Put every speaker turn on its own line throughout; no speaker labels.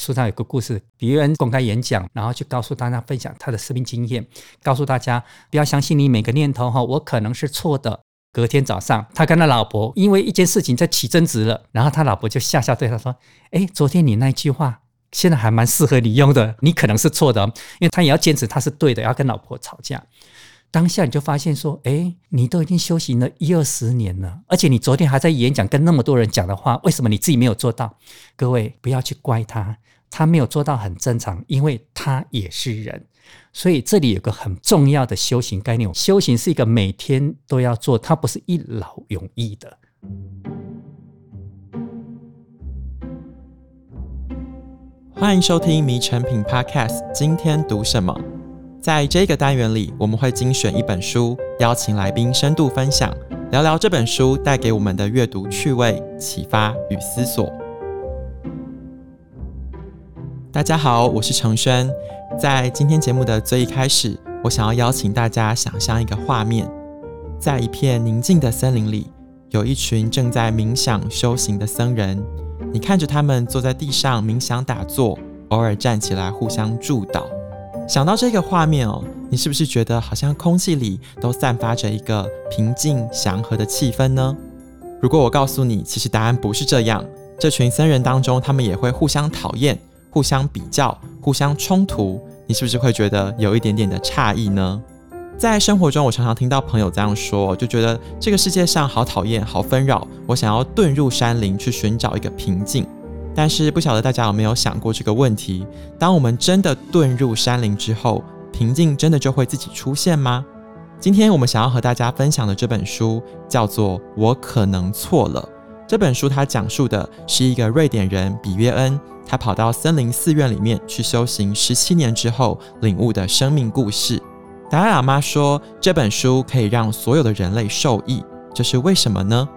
书上有个故事，比约恩公开演讲，然后去告诉大家分享他的生命经验，告诉大家不要相信你每个念头哈，我可能是错的。隔天早上，他跟他老婆因为一件事情在起争执了，然后他老婆就笑笑对他说：“哎，昨天你那句话现在还蛮适合你用的，你可能是错的，因为他也要坚持他是对的，要跟老婆吵架。当下你就发现说，哎，你都已经修行了一二十年了，而且你昨天还在演讲跟那么多人讲的话，为什么你自己没有做到？各位不要去怪他，他没有做到很正常，因为他也是人。”所以这里有个很重要的修行概念，修行是一个每天都要做，它不是一劳永逸的。
欢迎收听《迷成品 Podcast》，今天读什么？在这个单元里，我们会精选一本书，邀请来宾深度分享，聊聊这本书带给我们的阅读趣味、启发与思索。大家好，我是承轩。在今天节目的最一开始，我想要邀请大家想象一个画面：在一片宁静的森林里，有一群正在冥想修行的僧人。你看着他们坐在地上冥想打坐，偶尔站起来互相祝祷。想到这个画面哦，你是不是觉得好像空气里都散发着一个平静祥和的气氛呢？如果我告诉你，其实答案不是这样，这群僧人当中，他们也会互相讨厌。互相比较，互相冲突，你是不是会觉得有一点点的诧异呢？在生活中，我常常听到朋友这样说，就觉得这个世界上好讨厌，好纷扰，我想要遁入山林去寻找一个平静。但是不晓得大家有没有想过这个问题：当我们真的遁入山林之后，平静真的就会自己出现吗？今天我们想要和大家分享的这本书叫做《我可能错了》。这本书它讲述的是一个瑞典人比约恩。他跑到森林寺院里面去修行十七年之后领悟的生命故事。达赖喇嘛说，这本书可以让所有的人类受益，这是为什么呢？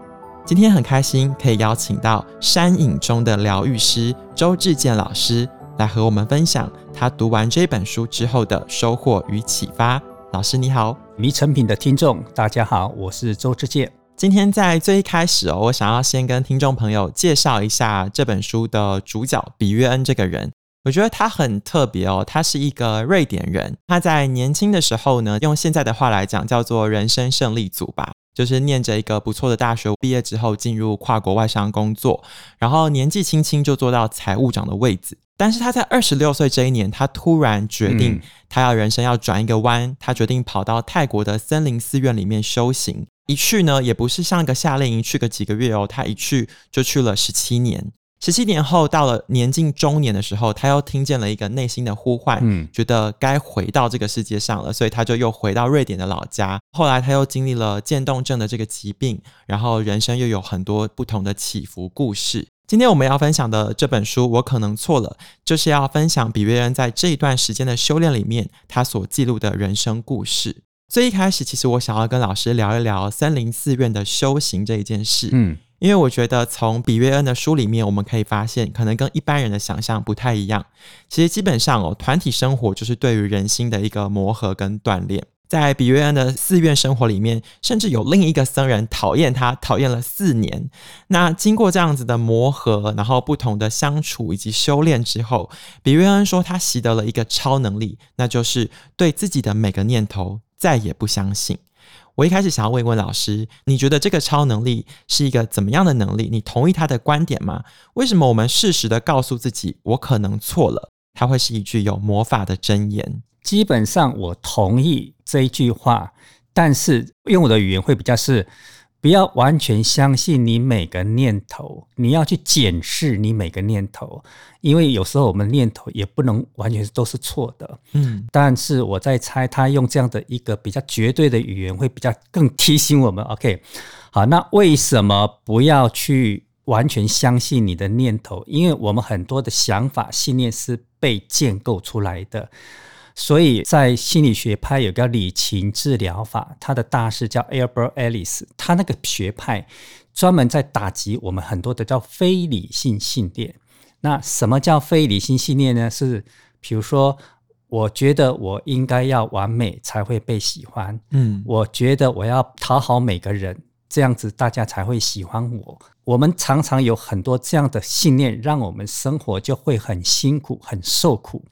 今天很开心可以邀请到山影中的疗愈师周志健老师来和我们分享他读完这本书之后的收获与启发。老师你好，
迷成品的听众大家好，我是周志健。
今天在最一开始哦，我想要先跟听众朋友介绍一下这本书的主角比约恩这个人。我觉得他很特别哦，他是一个瑞典人。他在年轻的时候呢，用现在的话来讲，叫做人生胜利组吧，就是念着一个不错的大学，毕业之后进入跨国外商工作，然后年纪轻轻就做到财务长的位置。但是他在二十六岁这一年，他突然决定，他要人生要转一个弯，他决定跑到泰国的森林寺院里面修行。一去呢，也不是像个夏令营去个几个月哦，他一去就去了十七年。十七年后，到了年近中年的时候，他又听见了一个内心的呼唤，嗯，觉得该回到这个世界上了，所以他就又回到瑞典的老家。后来他又经历了渐冻症的这个疾病，然后人生又有很多不同的起伏故事。今天我们要分享的这本书，我可能错了，就是要分享比约恩在这一段时间的修炼里面，他所记录的人生故事。最一开始，其实我想要跟老师聊一聊森林寺院的修行这一件事。嗯，因为我觉得从比约恩的书里面，我们可以发现，可能跟一般人的想象不太一样。其实基本上哦，团体生活就是对于人心的一个磨合跟锻炼。在比约恩的寺院生活里面，甚至有另一个僧人讨厌他，讨厌了四年。那经过这样子的磨合，然后不同的相处以及修炼之后，比约恩说他习得了一个超能力，那就是对自己的每个念头。再也不相信。我一开始想要问一问老师，你觉得这个超能力是一个怎么样的能力？你同意他的观点吗？为什么我们适时的告诉自己我可能错了，它会是一句有魔法的箴言？
基本上我同意这一句话，但是用我的语言会比较是。不要完全相信你每个念头，你要去检视你每个念头，因为有时候我们念头也不能完全都是错的。嗯，但是我在猜，他用这样的一个比较绝对的语言，会比较更提醒我们。OK，好，那为什么不要去完全相信你的念头？因为我们很多的想法、信念是被建构出来的。所以在心理学派有个理情治疗法，他的大师叫 Albert Ellis，他那个学派专门在打击我们很多的叫非理性信念。那什么叫非理性信念呢？是比如说，我觉得我应该要完美才会被喜欢，嗯，我觉得我要讨好每个人这样子大家才会喜欢我。我们常常有很多这样的信念，让我们生活就会很辛苦、很受苦。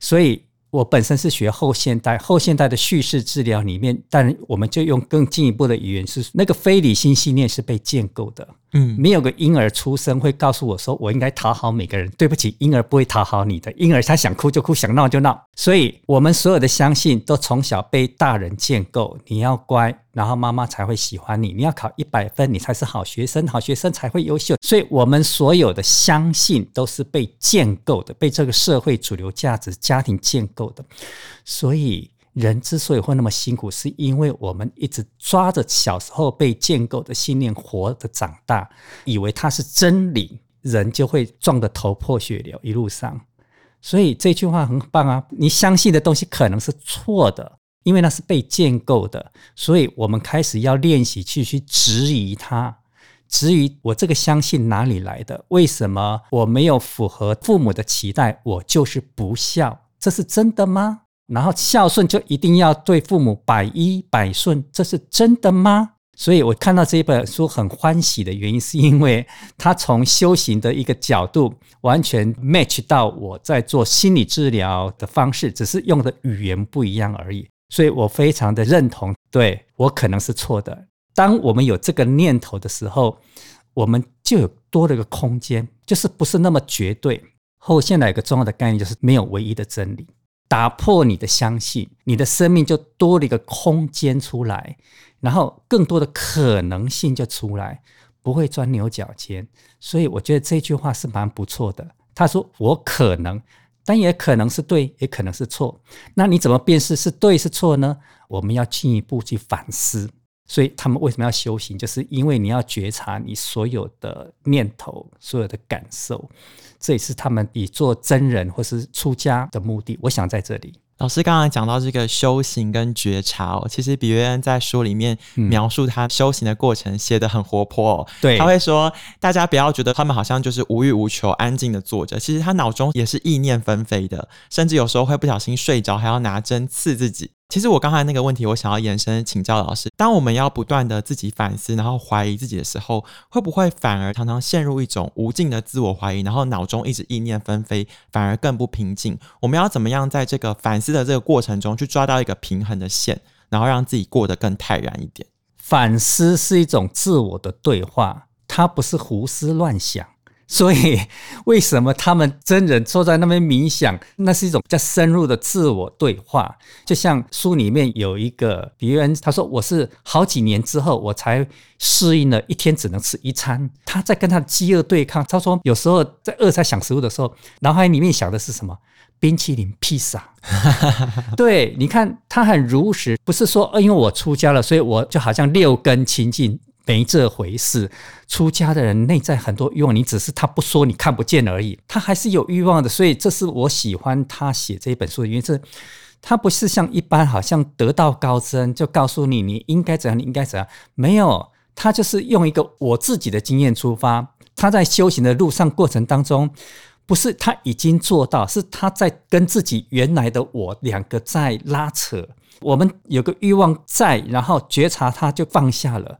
所以。我本身是学后现代，后现代的叙事治疗里面，但我们就用更进一步的语言，是那个非理性信念是被建构的。嗯，没有个婴儿出生会告诉我说，我应该讨好每个人。对不起，婴儿不会讨好你的，婴儿他想哭就哭，想闹就闹。所以，我们所有的相信都从小被大人建构，你要乖。然后妈妈才会喜欢你，你要考一百分，你才是好学生，好学生才会优秀。所以，我们所有的相信都是被建构的，被这个社会主流价值、家庭建构的。所以，人之所以会那么辛苦，是因为我们一直抓着小时候被建构的信念活着长大，以为它是真理，人就会撞得头破血流一路上。所以这句话很棒啊！你相信的东西可能是错的。因为那是被建构的，所以我们开始要练习去去质疑它，质疑我这个相信哪里来的？为什么我没有符合父母的期待，我就是不孝？这是真的吗？然后孝顺就一定要对父母百依百顺，这是真的吗？所以我看到这一本书很欢喜的原因，是因为他从修行的一个角度完全 match 到我在做心理治疗的方式，只是用的语言不一样而已。所以我非常的认同，对，我可能是错的。当我们有这个念头的时候，我们就有多了个空间，就是不是那么绝对。后现代有个重要的概念，就是没有唯一的真理。打破你的相信，你的生命就多了一个空间出来，然后更多的可能性就出来，不会钻牛角尖。所以我觉得这句话是蛮不错的。他说：“我可能。”但也可能是对，也可能是错。那你怎么辨识是对是错呢？我们要进一步去反思。所以他们为什么要修行？就是因为你要觉察你所有的念头、所有的感受。这也是他们以做真人或是出家的目的。我想在这里。
老师刚刚讲到这个修行跟觉察哦，其实比约恩在书里面描述他修行的过程，写得很活泼哦。
对，
他会说，大家不要觉得他们好像就是无欲无求、安静的坐着，其实他脑中也是意念纷飞的，甚至有时候会不小心睡着，还要拿针刺自己。其实我刚才那个问题，我想要延伸请教老师：当我们要不断的自己反思，然后怀疑自己的时候，会不会反而常常陷入一种无尽的自我怀疑，然后脑中一直意念纷飞，反而更不平静？我们要怎么样在这个反思的这个过程中去抓到一个平衡的线，然后让自己过得更泰然一点？
反思是一种自我的对话，它不是胡思乱想。所以，为什么他们真人坐在那边冥想？那是一种比较深入的自我对话。就像书里面有一个比喻，他说：“我是好几年之后，我才适应了一天只能吃一餐。”他在跟他的饥饿对抗。他说：“有时候在饿在想食物的时候，脑海里面想的是什么？冰淇淋、披萨。” 对，你看他很如实，不是说因为我出家了，所以我就好像六根清净。没这回事，出家的人内在很多欲望，你只是他不说，你看不见而已，他还是有欲望的。所以这是我喜欢他写这一本书的原因，是他不是像一般好像得道高僧就告诉你你应该怎样，你应该怎样，没有，他就是用一个我自己的经验出发，他在修行的路上过程当中，不是他已经做到，是他在跟自己原来的我两个在拉扯。我们有个欲望在，然后觉察他就放下了。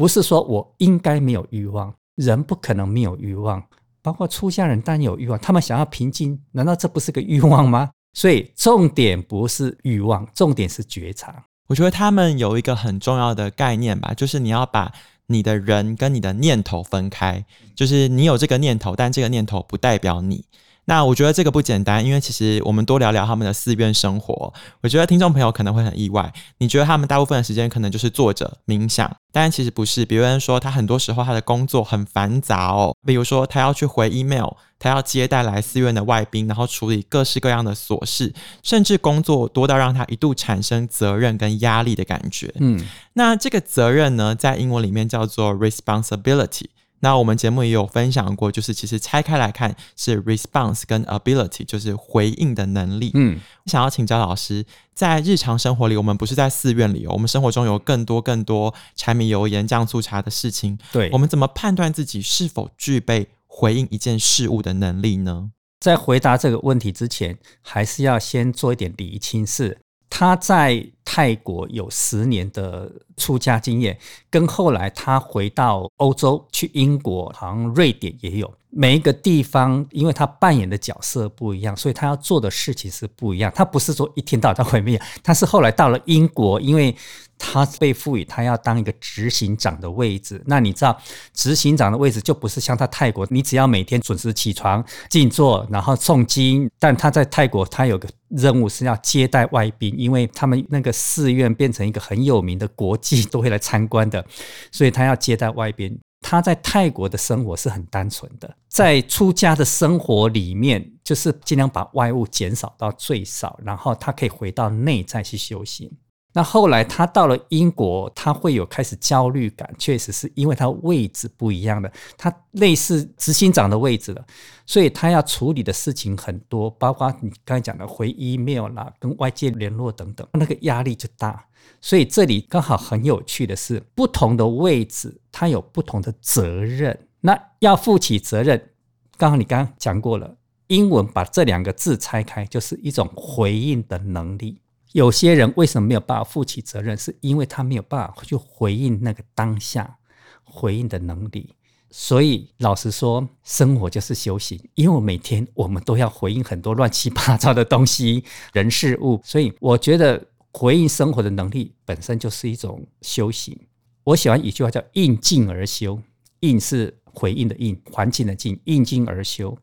不是说我应该没有欲望，人不可能没有欲望，包括出家人当然有欲望，他们想要平静，难道这不是个欲望吗？所以重点不是欲望，重点是觉察。
我觉得他们有一个很重要的概念吧，就是你要把你的人跟你的念头分开，就是你有这个念头，但这个念头不代表你。那我觉得这个不简单，因为其实我们多聊聊他们的寺院生活，我觉得听众朋友可能会很意外。你觉得他们大部分的时间可能就是坐着冥想，但其实不是。比如说，他很多时候他的工作很繁杂哦，比如说他要去回 email，他要接待来寺院的外宾，然后处理各式各样的琐事，甚至工作多到让他一度产生责任跟压力的感觉。嗯，那这个责任呢，在英文里面叫做 responsibility。那我们节目也有分享过，就是其实拆开来看是 response 跟 ability，就是回应的能力。嗯，想要请教老师，在日常生活里，我们不是在寺院里，我们生活中有更多更多柴米油盐酱醋茶的事情。
对，
我们怎么判断自己是否具备回应一件事物的能力呢？
在回答这个问题之前，还是要先做一点厘清，是他在泰国有十年的出家经验，跟后来他回到欧洲去英国，好像瑞典也有。每一个地方，因为他扮演的角色不一样，所以他要做的事情是不一样。他不是说一天到晚在毁灭，他是后来到了英国，因为他被赋予他要当一个执行长的位置。那你知道，执行长的位置就不是像他泰国，你只要每天准时起床、静坐，然后诵经。但他在泰国，他有个任务是要接待外宾，因为他们那个寺院变成一个很有名的国际都会来参观的，所以他要接待外宾。他在泰国的生活是很单纯的，在出家的生活里面，就是尽量把外物减少到最少，然后他可以回到内在去修行。那后来他到了英国，他会有开始焦虑感，确实是因为他位置不一样的，他类似执行长的位置了，所以他要处理的事情很多，包括你刚才讲的回 email 啦，跟外界联络等等，那个压力就大。所以这里刚好很有趣的是，不同的位置他有不同的责任，那要负起责任。刚好你刚刚讲过了，英文把这两个字拆开，就是一种回应的能力。有些人为什么没有办法负起责任，是因为他没有办法去回应那个当下回应的能力。所以老实说，生活就是修行，因为每天我们都要回应很多乱七八糟的东西、人事物，所以我觉得。回应生活的能力本身就是一种修行。我喜欢一句话叫“应境而修”，应是回应的应，环境的境，应境而修。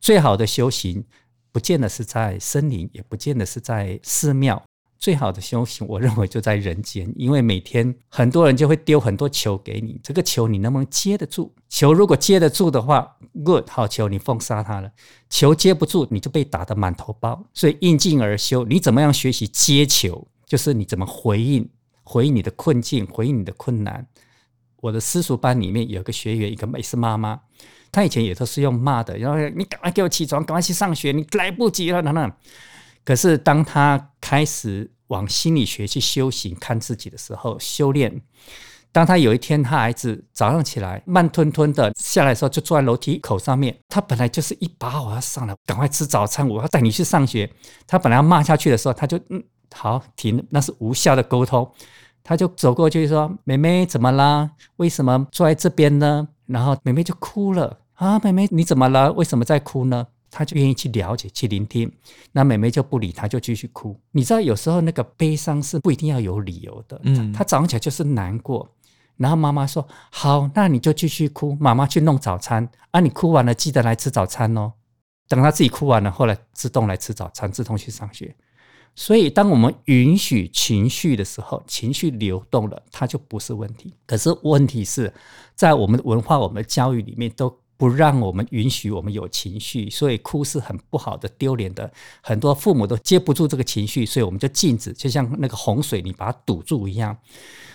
最好的修行，不见得是在森林，也不见得是在寺庙。最好的修行，我认为就在人间，因为每天很多人就会丢很多球给你，这个球你能不能接得住？球如果接得住的话，good，好球，你封杀他了；球接不住，你就被打得满头包。所以应境而修，你怎么样学习接球？就是你怎么回应，回应你的困境，回应你的困难。我的私塾班里面有个学员，一个美式妈妈，她以前也都是用骂的，然后你赶快给我起床，赶快去上学，你来不及了，等等。可是当她开始往心理学去修行，看自己的时候，修炼。当他有一天，他儿子早上起来慢吞吞的下来的时候，就坐在楼梯口上面。他本来就是一把我要上来，赶快吃早餐，我要带你去上学。他本来要骂下去的时候，他就嗯。好，停，那是无效的沟通。他就走过去说：“妹妹怎么啦？为什么坐在这边呢？”然后妹妹就哭了。啊，妹妹你怎么了？为什么在哭呢？他就愿意去了解、去聆听。那妹妹就不理他，就继续哭。你知道，有时候那个悲伤是不一定要有理由的。嗯，他早上起来就是难过。然后妈妈说：“好，那你就继续哭。妈妈去弄早餐啊，你哭完了记得来吃早餐哦。”等他自己哭完了，后来自动来吃早餐，自动去上学。所以，当我们允许情绪的时候，情绪流动了，它就不是问题。可是，问题是在我们的文化、我们的教育里面，都不让我们允许我们有情绪，所以哭是很不好的、丢脸的。很多父母都接不住这个情绪，所以我们就禁止，就像那个洪水，你把它堵住一样。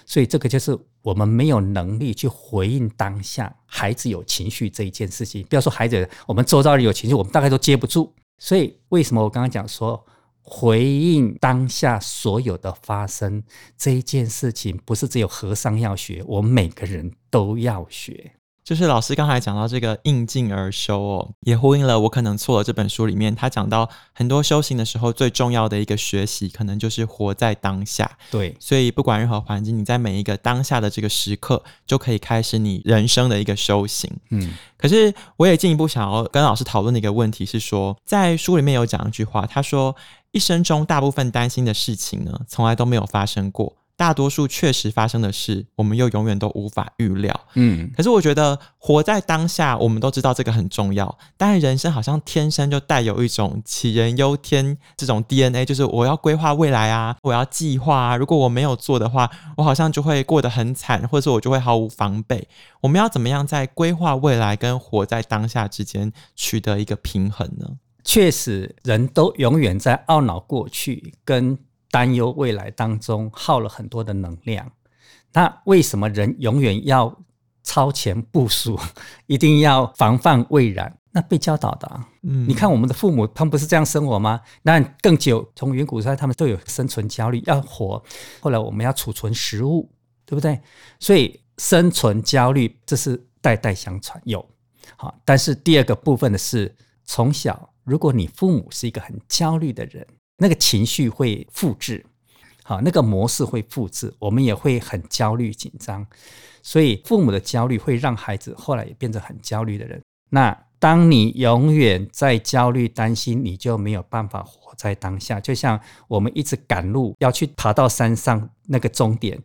所以，这个就是我们没有能力去回应当下孩子有情绪这一件事情。不要说孩子，我们周遭人有情绪，我们大概都接不住。所以，为什么我刚刚讲说？回应当下所有的发生，这一件事情不是只有和尚要学，我们每个人都要学。
就是老师刚才讲到这个应境而修哦，也呼应了我可能错了这本书里面，他讲到很多修行的时候最重要的一个学习，可能就是活在当下。
对，
所以不管任何环境，你在每一个当下的这个时刻，就可以开始你人生的一个修行。嗯，可是我也进一步想要跟老师讨论的一个问题是说，在书里面有讲一句话，他说一生中大部分担心的事情呢，从来都没有发生过。大多数确实发生的事，我们又永远都无法预料。嗯，可是我觉得活在当下，我们都知道这个很重要。但是人生好像天生就带有一种杞人忧天这种 DNA，就是我要规划未来啊，我要计划啊。如果我没有做的话，我好像就会过得很惨，或者说我就会毫无防备。我们要怎么样在规划未来跟活在当下之间取得一个平衡呢？
确实，人都永远在懊恼过去跟。担忧未来当中耗了很多的能量，那为什么人永远要超前部署，一定要防范未然？那被教导的啊，嗯，你看我们的父母，他们不是这样生活吗？那更久，从远古时代，他们都有生存焦虑，要活。后来我们要储存食物，对不对？所以生存焦虑这是代代相传有。好，但是第二个部分的是，从小如果你父母是一个很焦虑的人。那个情绪会复制，好，那个模式会复制，我们也会很焦虑紧张。所以父母的焦虑会让孩子后来也变成很焦虑的人。那当你永远在焦虑担心，你就没有办法活在当下。就像我们一直赶路要去爬到山上那个终点，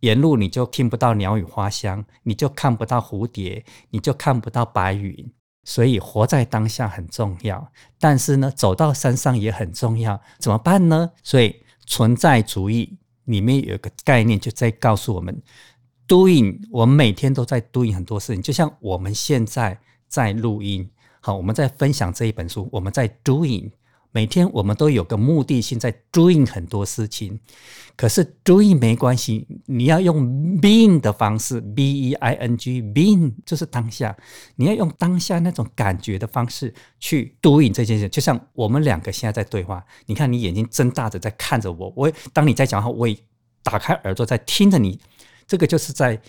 沿路你就听不到鸟语花香，你就看不到蝴蝶，你就看不到白云。所以活在当下很重要，但是呢，走到山上也很重要。怎么办呢？所以存在主义里面有个概念，就在告诉我们：doing。我们每天都在 doing 很多事情，就像我们现在在录音，好，我们在分享这一本书，我们在 doing。每天我们都有个目的性，在 doing 很多事情，可是 doing 没关系，你要用 being 的方式，b e i n g being 就是当下，你要用当下那种感觉的方式去 doing 这件事。就像我们两个现在在对话，你看你眼睛睁大着在看着我，我当你在讲话，我也打开耳朵在听着你，这个就是在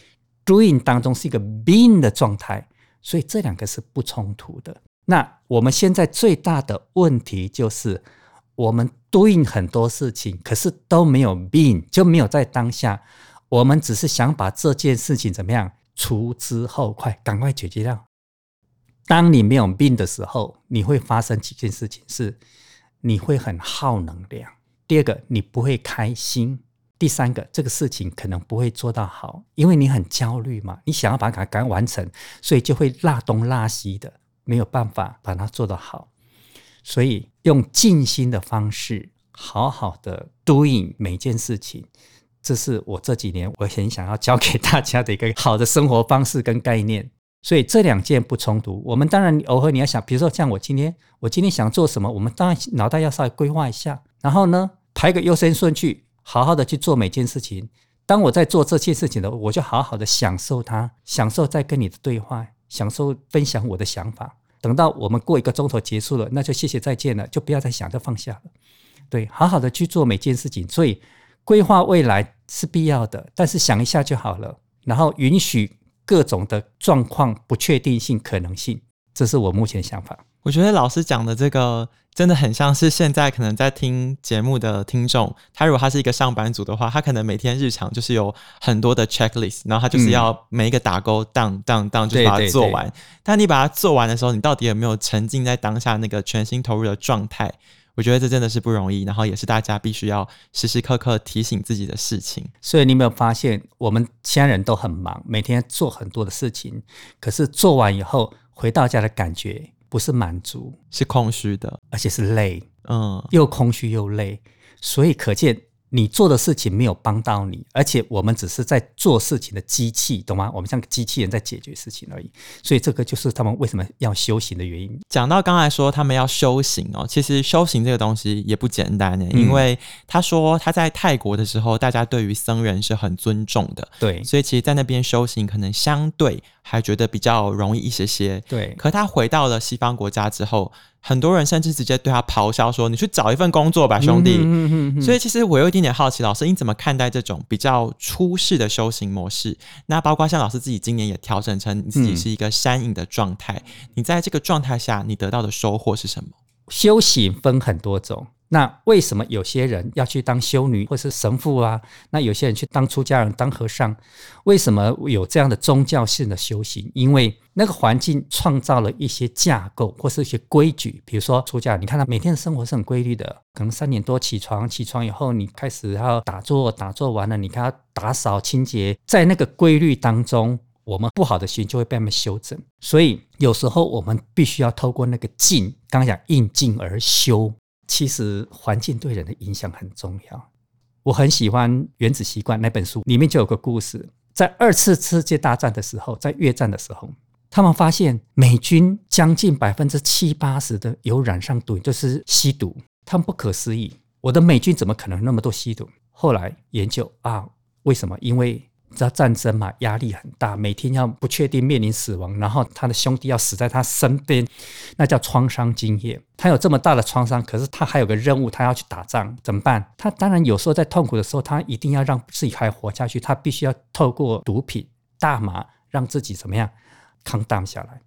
doing 当中是一个 being 的状态，所以这两个是不冲突的。那我们现在最大的问题就是，我们 doing 很多事情，可是都没有 being，就没有在当下。我们只是想把这件事情怎么样，除之后快，赶快解决掉。当你没有 being 的时候，你会发生几件事情：是你会很耗能量；第二个，你不会开心；第三个，这个事情可能不会做到好，因为你很焦虑嘛，你想要把它赶完成，所以就会拉东拉西的。没有办法把它做得好，所以用静心的方式，好好的 doing 每件事情，这是我这几年我很想要教给大家的一个好的生活方式跟概念。所以这两件不冲突。我们当然偶尔你要想，比如说像我今天，我今天想做什么，我们当然脑袋要稍微规划一下，然后呢排个优先顺序，好好的去做每件事情。当我在做这件事情的，我就好好的享受它，享受在跟你的对话。享受分享我的想法，等到我们过一个钟头结束了，那就谢谢再见了，就不要再想，着放下了。对，好好的去做每件事情。所以规划未来是必要的，但是想一下就好了。然后允许各种的状况、不确定性、可能性，这是我目前想法。
我觉得老师讲的这个。真的很像是现在可能在听节目的听众，他如果他是一个上班族的话，他可能每天日常就是有很多的 checklist，然后他就是要每一个打勾当当当，就是把它做完。但你把它做完的时候，你到底有没有沉浸在当下那个全心投入的状态？我觉得这真的是不容易，然后也是大家必须要时时刻刻提醒自己的事情。
所以你有没有发现，我们现在人都很忙，每天做很多的事情，可是做完以后回到家的感觉。不是满足，
是空虚的，
而且是累，
嗯，
又空虚又累，所以可见。你做的事情没有帮到你，而且我们只是在做事情的机器，懂吗？我们像个机器人在解决事情而已。所以这个就是他们为什么要修行的原因。
讲到刚才说他们要修行哦，其实修行这个东西也不简单呢，因为他说他在泰国的时候，大家对于僧人是很尊重的，
对，
所以其实，在那边修行可能相对还觉得比较容易一些些，
对。
可他回到了西方国家之后。很多人甚至直接对他咆哮说：“你去找一份工作吧，兄弟。”所以其实我有一点点好奇，老师你怎么看待这种比较出世的修行模式？那包括像老师自己今年也调整成你自己是一个山隐的状态，你在这个状态下，你得到的收获是什么？
修行分很多种。那为什么有些人要去当修女或是神父啊？那有些人去当出家人、当和尚，为什么有这样的宗教性的修行？因为那个环境创造了一些架构或是一些规矩。比如说出家，你看他每天的生活是很规律的，可能三点多起床，起床以后你开始要打坐，打坐完了你看他打扫清洁，在那个规律当中，我们不好的心就会被他们修正。所以有时候我们必须要透过那个静，刚刚讲应静而修。其实环境对人的影响很重要。我很喜欢《原子习惯》那本书，里面就有个故事：在二次世界大战的时候，在越战的时候，他们发现美军将近百分之七八十的有染上毒，就是吸毒。他们不可思议，我的美军怎么可能那么多吸毒？后来研究啊，为什么？因为你知道战争嘛，压力很大，每天要不确定面临死亡，然后他的兄弟要死在他身边，那叫创伤经验。他有这么大的创伤，可是他还有个任务，他要去打仗，怎么办？他当然有时候在痛苦的时候，他一定要让自己还活下去，他必须要透过毒品、大麻，让自己怎么样扛当下来。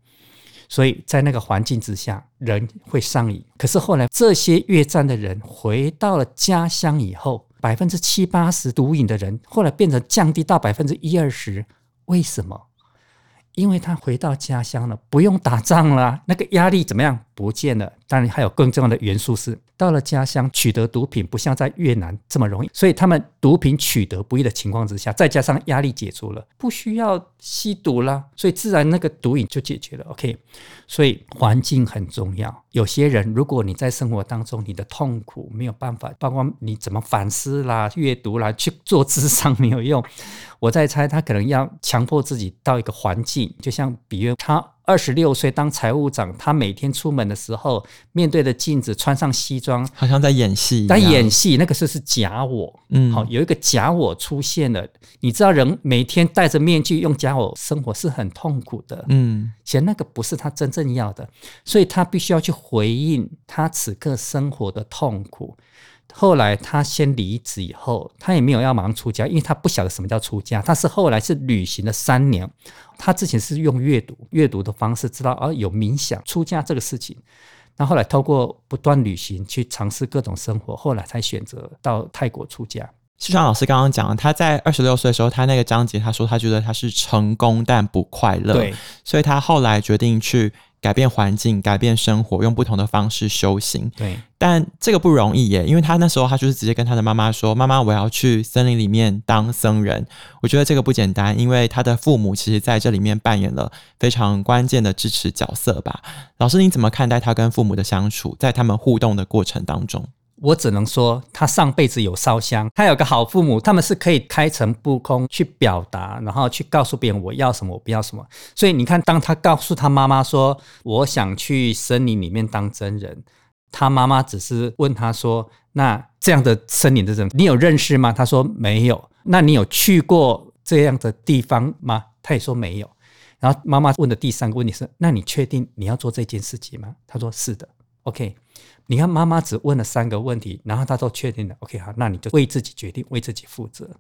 所以在那个环境之下，人会上瘾。可是后来这些越战的人回到了家乡以后。百分之七八十毒瘾的人，后来变成降低到百分之一二十，为什么？因为他回到家乡了，不用打仗了，那个压力怎么样？不见了。当然还有更重要的元素是，到了家乡取得毒品不像在越南这么容易，所以他们毒品取得不易的情况之下，再加上压力解除了，不需要吸毒了，所以自然那个毒瘾就解决了。OK，所以环境很重要。有些人如果你在生活当中你的痛苦没有办法，包括你怎么反思啦、阅读啦、去做智商没有用，我在猜他可能要强迫自己到一个环境，就像比如他。二十六岁当财务长，他每天出门的时候，面对着镜子，穿上西装，
好像在演戏。
在演戏，那个是是假我。
嗯，
好，有一个假我出现了。你知道，人每天戴着面具用假我生活是很痛苦的。
嗯，其实
那个不是他真正要的，所以他必须要去回应他此刻生活的痛苦。后来他先离职以后，他也没有要马上出家，因为他不晓得什么叫出家。他是后来是旅行了三年，他之前是用阅读阅读的方式知道哦，有冥想出家这个事情。那后来透过不断旅行去尝试各种生活，后来才选择到泰国出家。
就像老师刚刚讲了，他在二十六岁的时候，他那个章节他说他觉得他是成功但不快乐，
对，
所以他后来决定去。改变环境，改变生活，用不同的方式修行。
对，
但这个不容易耶，因为他那时候他就是直接跟他的妈妈说：“妈妈，我要去森林里面当僧人。”我觉得这个不简单，因为他的父母其实在这里面扮演了非常关键的支持角色吧。老师，你怎么看待他跟父母的相处，在他们互动的过程当中？
我只能说，他上辈子有烧香，他有个好父母，他们是可以开诚布公去表达，然后去告诉别人我要什么，我不要什么。所以你看，当他告诉他妈妈说我想去森林里面当真人，他妈妈只是问他说：“那这样的森林的人，你有认识吗？”他说没有。那你有去过这样的地方吗？他也说没有。然后妈妈问的第三个问题是：那你确定你要做这件事情吗？他说是的。OK。你看，妈妈只问了三个问题，然后她都确定了。OK，好，那你就为自己决定，为自己负责。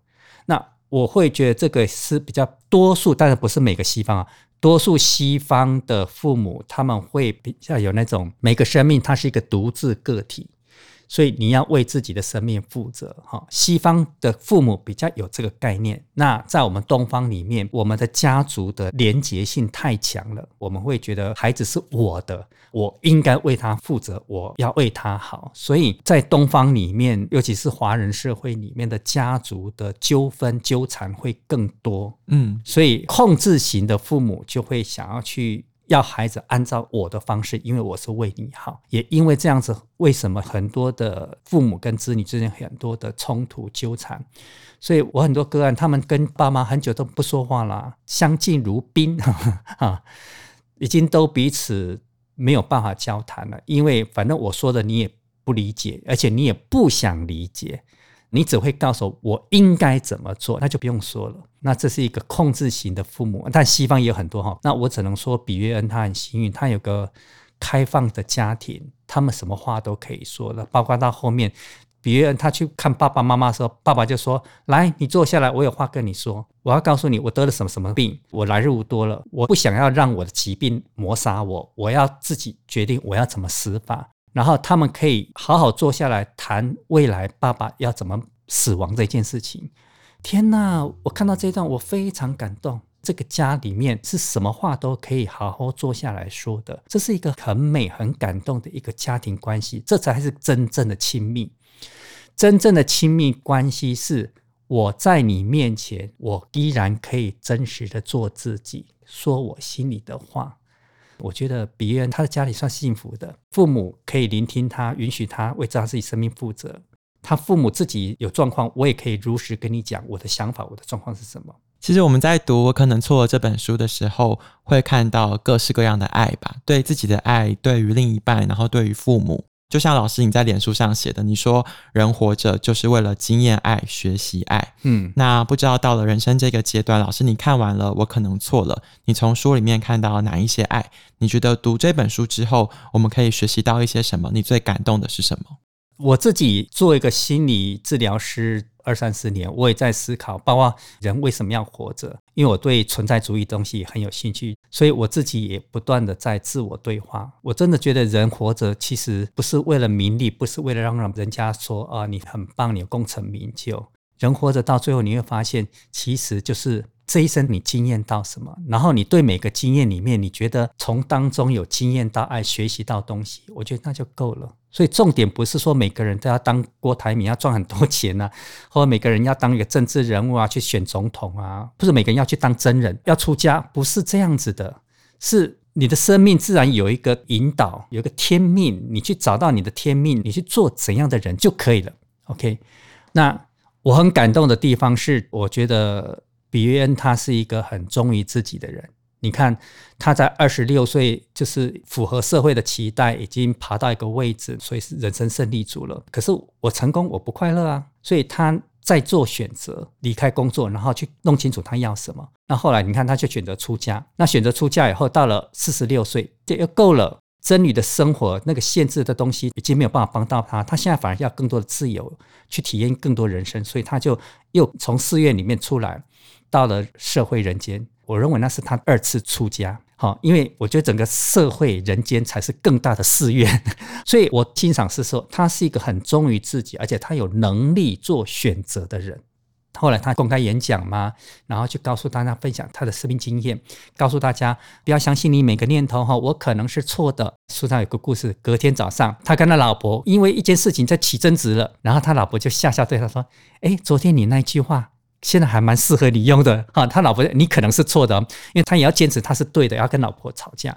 那我会觉得这个是比较多数，但是不是每个西方啊，多数西方的父母他们会比较有那种每个生命它是一个独自个体。所以你要为自己的生命负责，哈。西方的父母比较有这个概念，那在我们东方里面，我们的家族的连结性太强了，我们会觉得孩子是我的，我应该为他负责，我要为他好。所以在东方里面，尤其是华人社会里面的家族的纠纷纠缠会更多，
嗯，
所以控制型的父母就会想要去。要孩子按照我的方式，因为我是为你好，也因为这样子，为什么很多的父母跟子女之间很多的冲突纠缠？所以我很多个案，他们跟爸妈很久都不说话了，相敬如宾 啊，已经都彼此没有办法交谈了，因为反正我说的你也不理解，而且你也不想理解。你只会告诉我应该怎么做，那就不用说了。那这是一个控制型的父母，但西方也有很多哈。那我只能说，比约恩他很幸运，他有个开放的家庭，他们什么话都可以说的。包括到后面，比约恩他去看爸爸妈妈的时候，爸爸就说：“来，你坐下来，我有话跟你说。我要告诉你，我得了什么什么病，我来日无多了，我不想要让我的疾病抹杀我，我要自己决定我要怎么死法。”然后他们可以好好坐下来谈未来爸爸要怎么死亡这件事情。天哪！我看到这一段，我非常感动。这个家里面是什么话都可以好好坐下来说的，这是一个很美、很感动的一个家庭关系。这才是真正的亲密。真正的亲密关系是我在你面前，我依然可以真实的做自己，说我心里的话。我觉得比约恩他的家里算幸福的，父母可以聆听他，允许他为他自己生命负责。他父母自己有状况，我也可以如实跟你讲我的想法，我的状况是什么。
其实我们在读《我可能错了》这本书的时候，会看到各式各样的爱吧，对自己的爱，对于另一半，然后对于父母。就像老师你在脸书上写的，你说人活着就是为了经验爱、学习爱。
嗯，
那不知道到了人生这个阶段，老师你看完了，我可能错了。你从书里面看到哪一些爱？你觉得读这本书之后，我们可以学习到一些什么？你最感动的是什么？
我自己做一个心理治疗师，二三十年，我也在思考，包括人为什么要活着，因为我对存在主义东西很有兴趣，所以我自己也不断的在自我对话。我真的觉得人活着其实不是为了名利，不是为了让让人家说啊你很棒，你功成名就。人活着到最后，你会发现，其实就是这一生你经验到什么，然后你对每个经验里面，你觉得从当中有经验到爱，学习到东西，我觉得那就够了。所以重点不是说每个人都要当郭台铭，要赚很多钱啊，或者每个人要当一个政治人物啊，去选总统啊，不是每个人要去当真人，要出家，不是这样子的，是你的生命自然有一个引导，有一个天命，你去找到你的天命，你去做怎样的人就可以了。OK，那。我很感动的地方是，我觉得比约恩他是一个很忠于自己的人。你看他在二十六岁，就是符合社会的期待，已经爬到一个位置，所以是人生胜利组了。可是我成功，我不快乐啊！所以他在做选择，离开工作，然后去弄清楚他要什么。那后来你看，他就选择出家。那选择出家以后，到了四十六岁，这又够了。僧侣的生活那个限制的东西已经没有办法帮到他，他现在反而要更多的自由，去体验更多人生，所以他就又从寺院里面出来，到了社会人间。我认为那是他二次出家，好，因为我觉得整个社会人间才是更大的寺院，所以我欣赏是说他是一个很忠于自己，而且他有能力做选择的人。后来他公开演讲嘛，然后就告诉大家分享他的生命经验，告诉大家不要相信你每个念头哈，我可能是错的。书上有个故事，隔天早上他跟他老婆因为一件事情在起争执了，然后他老婆就笑笑对他说：“哎，昨天你那句话现在还蛮适合你用的 哈。”他老婆你可能是错的，因为他也要坚持他是对的，要跟老婆吵架。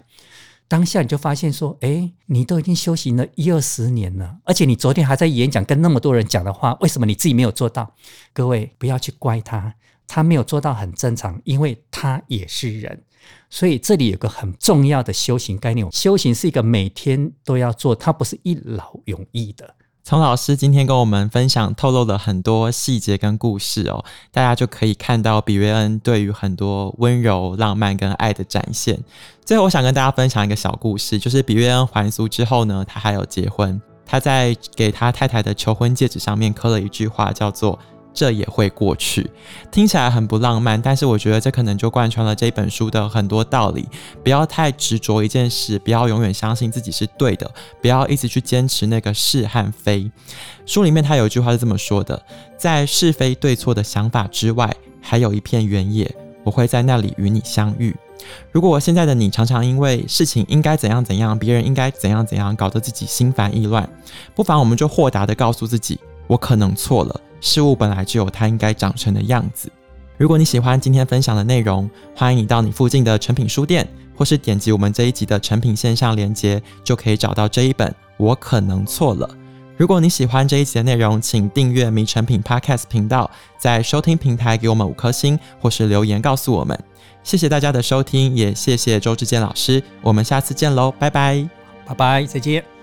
当下你就发现说，诶，你都已经修行了一二十年了，而且你昨天还在演讲，跟那么多人讲的话，为什么你自己没有做到？各位不要去怪他，他没有做到很正常，因为他也是人。所以这里有个很重要的修行概念，修行是一个每天都要做，它不是一劳永逸的。
从老师今天跟我们分享，透露了很多细节跟故事哦，大家就可以看到比约恩对于很多温柔、浪漫跟爱的展现。最后，我想跟大家分享一个小故事，就是比约恩还俗之后呢，他还有结婚，他在给他太太的求婚戒指上面刻了一句话，叫做。这也会过去，听起来很不浪漫，但是我觉得这可能就贯穿了这本书的很多道理。不要太执着一件事，不要永远相信自己是对的，不要一直去坚持那个是和非。书里面他有一句话是这么说的：在是非对错的想法之外，还有一片原野，我会在那里与你相遇。如果现在的你常常因为事情应该怎样怎样，别人应该怎样怎样，搞得自己心烦意乱，不妨我们就豁达地告诉自己，我可能错了。事物本来就有它应该长成的样子。如果你喜欢今天分享的内容，欢迎你到你附近的成品书店，或是点击我们这一集的成品线上连接，就可以找到这一本《我可能错了》。如果你喜欢这一集的内容，请订阅迷成品 Podcast 频道，在收听平台给我们五颗星，或是留言告诉我们。谢谢大家的收听，也谢谢周志坚老师。我们下次见喽，拜拜，
拜拜，再见。